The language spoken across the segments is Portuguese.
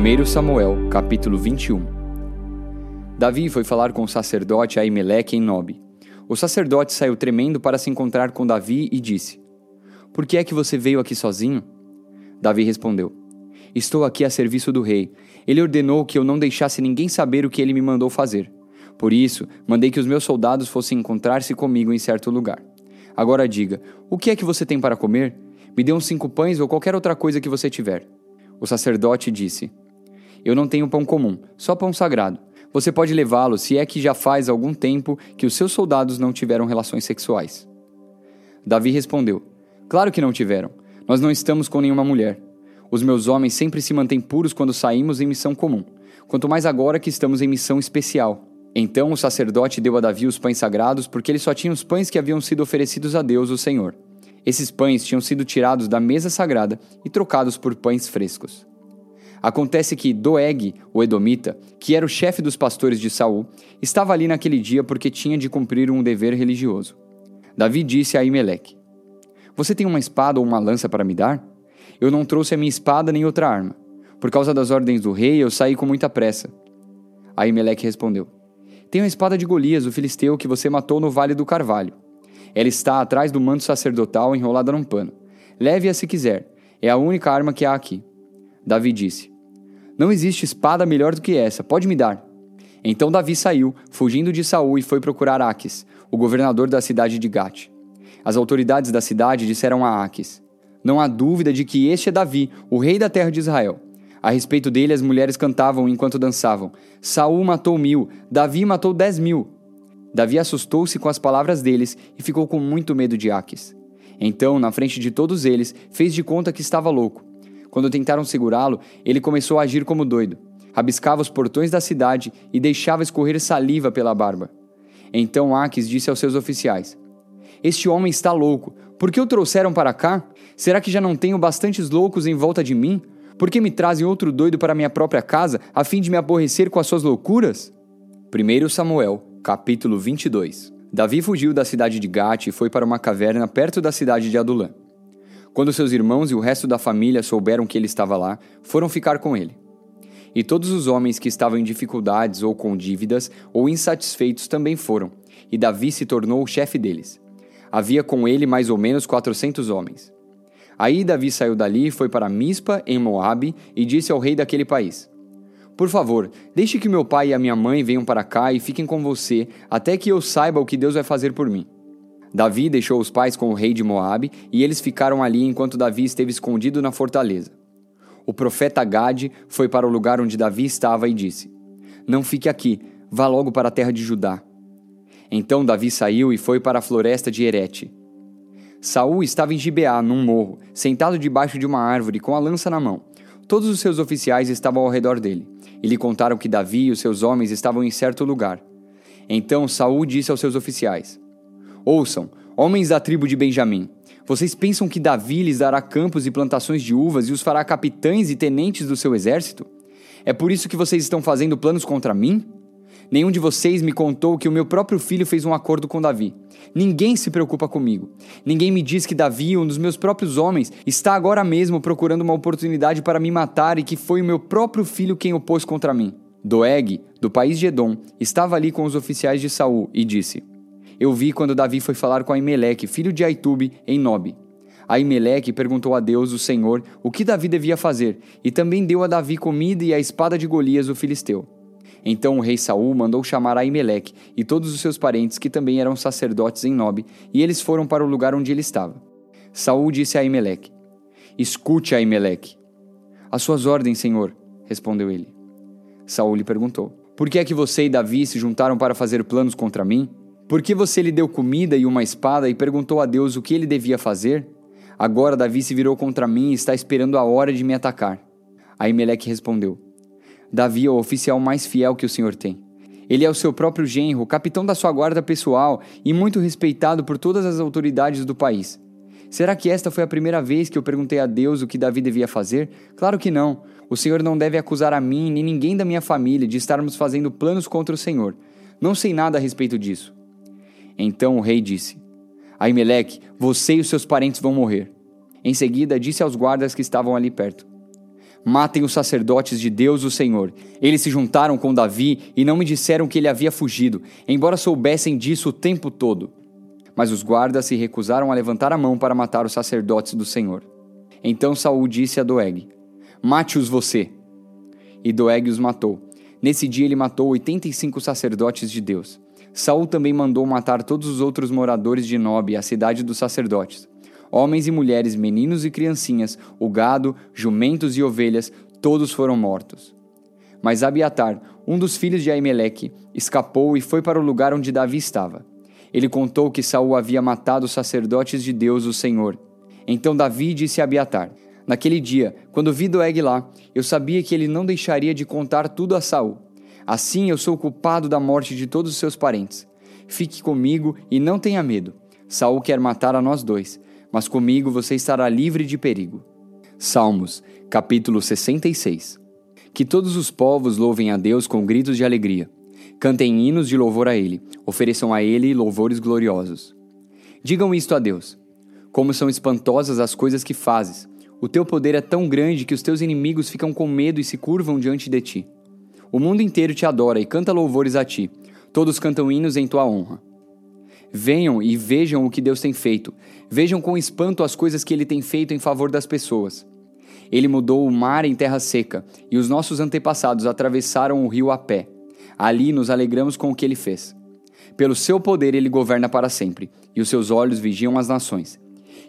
1 Samuel, capítulo 21 Davi foi falar com o sacerdote Aimeleque em Nob. O sacerdote saiu tremendo para se encontrar com Davi e disse: Por que é que você veio aqui sozinho? Davi respondeu: Estou aqui a serviço do rei. Ele ordenou que eu não deixasse ninguém saber o que ele me mandou fazer. Por isso, mandei que os meus soldados fossem encontrar-se comigo em certo lugar. Agora diga: o que é que você tem para comer? Me dê uns cinco pães ou qualquer outra coisa que você tiver. O sacerdote disse: Eu não tenho pão comum, só pão sagrado. Você pode levá-lo se é que já faz algum tempo que os seus soldados não tiveram relações sexuais. Davi respondeu: Claro que não tiveram. Nós não estamos com nenhuma mulher. Os meus homens sempre se mantêm puros quando saímos em missão comum, quanto mais agora que estamos em missão especial. Então o sacerdote deu a Davi os pães sagrados, porque ele só tinha os pães que haviam sido oferecidos a Deus, o Senhor. Esses pães tinham sido tirados da mesa sagrada e trocados por pães frescos. Acontece que Doeg, o Edomita, que era o chefe dos pastores de Saul, estava ali naquele dia porque tinha de cumprir um dever religioso. Davi disse a Imeleque: Você tem uma espada ou uma lança para me dar? Eu não trouxe a minha espada nem outra arma. Por causa das ordens do rei, eu saí com muita pressa. Aimeleque respondeu: Tenho a espada de Golias, o filisteu que você matou no vale do Carvalho. Ela está atrás do manto sacerdotal enrolada num pano. Leve-a se quiser. É a única arma que há aqui. Davi disse: Não existe espada melhor do que essa. Pode me dar. Então Davi saiu, fugindo de Saul, e foi procurar Aques, o governador da cidade de Gate. As autoridades da cidade disseram a Aques: Não há dúvida de que este é Davi, o rei da terra de Israel. A respeito dele, as mulheres cantavam enquanto dançavam: Saul matou mil, Davi matou dez mil. Davi assustou-se com as palavras deles e ficou com muito medo de Aques. Então, na frente de todos eles, fez de conta que estava louco. Quando tentaram segurá-lo, ele começou a agir como doido. Rabiscava os portões da cidade e deixava escorrer saliva pela barba. Então Aques disse aos seus oficiais: Este homem está louco. Por que o trouxeram para cá? Será que já não tenho bastantes loucos em volta de mim? Por que me trazem outro doido para minha própria casa, a fim de me aborrecer com as suas loucuras? 1 Samuel Capítulo 22 Davi fugiu da cidade de Gate e foi para uma caverna perto da cidade de Adulã. Quando seus irmãos e o resto da família souberam que ele estava lá, foram ficar com ele. E todos os homens que estavam em dificuldades ou com dívidas ou insatisfeitos também foram, e Davi se tornou o chefe deles. Havia com ele mais ou menos quatrocentos homens. Aí Davi saiu dali e foi para Mispa, em Moabe, e disse ao rei daquele país: por favor, deixe que meu pai e a minha mãe venham para cá e fiquem com você, até que eu saiba o que Deus vai fazer por mim. Davi deixou os pais com o rei de Moabe, e eles ficaram ali enquanto Davi esteve escondido na fortaleza. O profeta Gade foi para o lugar onde Davi estava e disse: Não fique aqui, vá logo para a terra de Judá. Então Davi saiu e foi para a floresta de Herete. Saul estava em Gibeá, num morro, sentado debaixo de uma árvore com a lança na mão. Todos os seus oficiais estavam ao redor dele, e lhe contaram que Davi e os seus homens estavam em certo lugar. Então Saul disse aos seus oficiais: Ouçam, homens da tribo de Benjamim, vocês pensam que Davi lhes dará campos e plantações de uvas e os fará capitães e tenentes do seu exército? É por isso que vocês estão fazendo planos contra mim? Nenhum de vocês me contou que o meu próprio filho fez um acordo com Davi. Ninguém se preocupa comigo. Ninguém me diz que Davi, um dos meus próprios homens, está agora mesmo procurando uma oportunidade para me matar e que foi o meu próprio filho quem o pôs contra mim. Doeg, do país de Edom, estava ali com os oficiais de Saul e disse: Eu vi quando Davi foi falar com Aimeleque, filho de Aitube, em Nob. Aimeleque perguntou a Deus, o Senhor, o que Davi devia fazer, e também deu a Davi comida e a espada de Golias, o filisteu. Então o rei Saul mandou chamar Aimeleque e todos os seus parentes, que também eram sacerdotes em Nob, e eles foram para o lugar onde ele estava. Saul disse a Aimeleque: Escute, Aimeleque. As suas ordens, senhor, respondeu ele. Saul lhe perguntou: Por que é que você e Davi se juntaram para fazer planos contra mim? Por que você lhe deu comida e uma espada e perguntou a Deus o que ele devia fazer? Agora Davi se virou contra mim e está esperando a hora de me atacar. Aimeleque respondeu: Davi é o oficial mais fiel que o Senhor tem. Ele é o seu próprio genro, capitão da sua guarda pessoal e muito respeitado por todas as autoridades do país. Será que esta foi a primeira vez que eu perguntei a Deus o que Davi devia fazer? Claro que não. O Senhor não deve acusar a mim nem ninguém da minha família de estarmos fazendo planos contra o Senhor. Não sei nada a respeito disso. Então o rei disse: Aimeleque, você e os seus parentes vão morrer. Em seguida, disse aos guardas que estavam ali perto: Matem os sacerdotes de Deus, o Senhor. Eles se juntaram com Davi e não me disseram que ele havia fugido, embora soubessem disso o tempo todo. Mas os guardas se recusaram a levantar a mão para matar os sacerdotes do Senhor. Então Saul disse a Doeg: Mate-os você. E Doeg os matou. Nesse dia ele matou 85 sacerdotes de Deus. Saul também mandou matar todos os outros moradores de Nob, a cidade dos sacerdotes homens e mulheres, meninos e criancinhas, o gado, jumentos e ovelhas, todos foram mortos. Mas Abiatar, um dos filhos de Aimeleque, escapou e foi para o lugar onde Davi estava. Ele contou que Saul havia matado os sacerdotes de Deus, o Senhor. Então Davi disse a Abiatar: Naquele dia, quando vi Doeg lá, eu sabia que ele não deixaria de contar tudo a Saul. Assim eu sou culpado da morte de todos os seus parentes. Fique comigo e não tenha medo. Saul quer matar a nós dois, mas comigo você estará livre de perigo. Salmos, capítulo 66. Que todos os povos louvem a Deus com gritos de alegria. Cantem hinos de louvor a Ele, ofereçam a Ele louvores gloriosos. Digam isto a Deus: Como são espantosas as coisas que fazes! O teu poder é tão grande que os teus inimigos ficam com medo e se curvam diante de ti. O mundo inteiro te adora e canta louvores a ti. Todos cantam hinos em tua honra. Venham e vejam o que Deus tem feito. Vejam com espanto as coisas que ele tem feito em favor das pessoas. Ele mudou o mar em terra seca, e os nossos antepassados atravessaram o rio a pé. Ali nos alegramos com o que ele fez. Pelo seu poder ele governa para sempre, e os seus olhos vigiam as nações.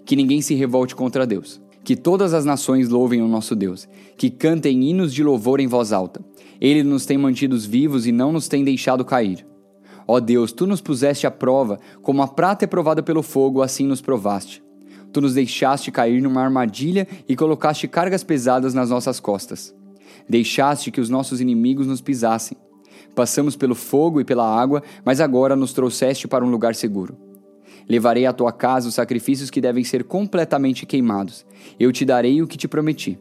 Que ninguém se revolte contra Deus. Que todas as nações louvem o nosso Deus. Que cantem hinos de louvor em voz alta. Ele nos tem mantidos vivos e não nos tem deixado cair. Ó Deus, tu nos puseste à prova, como a prata é provada pelo fogo, assim nos provaste. Tu nos deixaste cair numa armadilha e colocaste cargas pesadas nas nossas costas. Deixaste que os nossos inimigos nos pisassem. Passamos pelo fogo e pela água, mas agora nos trouxeste para um lugar seguro. Levarei à tua casa os sacrifícios que devem ser completamente queimados. Eu te darei o que te prometi.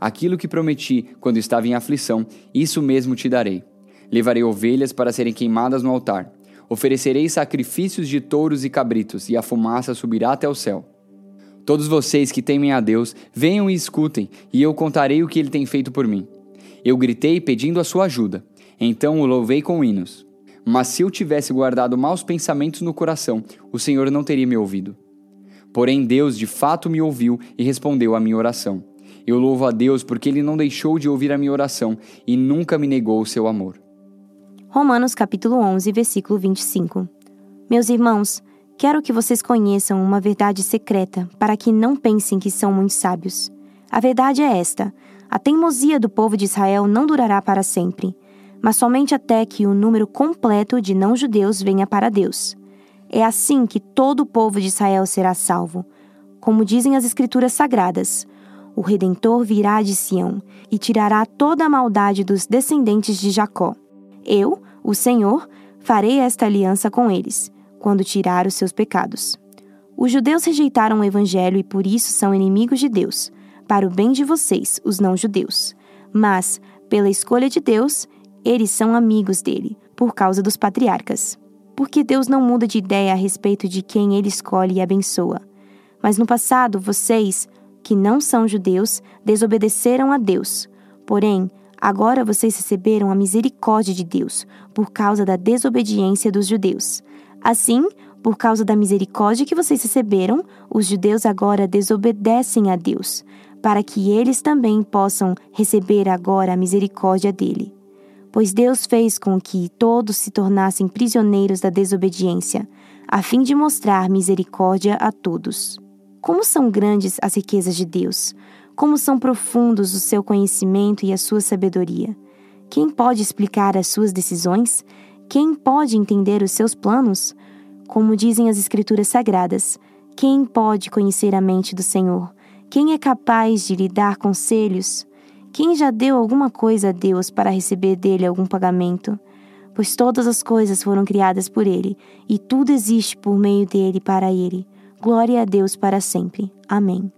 Aquilo que prometi quando estava em aflição, isso mesmo te darei. Levarei ovelhas para serem queimadas no altar. Oferecerei sacrifícios de touros e cabritos, e a fumaça subirá até o céu. Todos vocês que temem a Deus, venham e escutem, e eu contarei o que ele tem feito por mim. Eu gritei pedindo a sua ajuda, então o louvei com hinos. Mas se eu tivesse guardado maus pensamentos no coração, o Senhor não teria me ouvido. Porém, Deus de fato me ouviu e respondeu à minha oração. Eu louvo a Deus porque ele não deixou de ouvir a minha oração e nunca me negou o seu amor. Romanos capítulo 11, versículo 25. Meus irmãos, quero que vocês conheçam uma verdade secreta, para que não pensem que são muito sábios. A verdade é esta: a teimosia do povo de Israel não durará para sempre, mas somente até que o número completo de não-judeus venha para Deus. É assim que todo o povo de Israel será salvo. Como dizem as Escrituras Sagradas, o Redentor virá de Sião e tirará toda a maldade dos descendentes de Jacó. Eu, o Senhor, farei esta aliança com eles, quando tirar os seus pecados. Os judeus rejeitaram o evangelho e por isso são inimigos de Deus, para o bem de vocês, os não-judeus. Mas, pela escolha de Deus, eles são amigos dele, por causa dos patriarcas. Porque Deus não muda de ideia a respeito de quem ele escolhe e abençoa. Mas no passado, vocês, que não são judeus, desobedeceram a Deus. Porém, Agora vocês receberam a misericórdia de Deus por causa da desobediência dos judeus. Assim, por causa da misericórdia que vocês receberam, os judeus agora desobedecem a Deus, para que eles também possam receber agora a misericórdia dele. Pois Deus fez com que todos se tornassem prisioneiros da desobediência, a fim de mostrar misericórdia a todos. Como são grandes as riquezas de Deus! Como são profundos o seu conhecimento e a sua sabedoria. Quem pode explicar as suas decisões? Quem pode entender os seus planos? Como dizem as Escrituras Sagradas, quem pode conhecer a mente do Senhor? Quem é capaz de lhe dar conselhos? Quem já deu alguma coisa a Deus para receber dele algum pagamento? Pois todas as coisas foram criadas por ele, e tudo existe por meio dele para ele. Glória a Deus para sempre. Amém.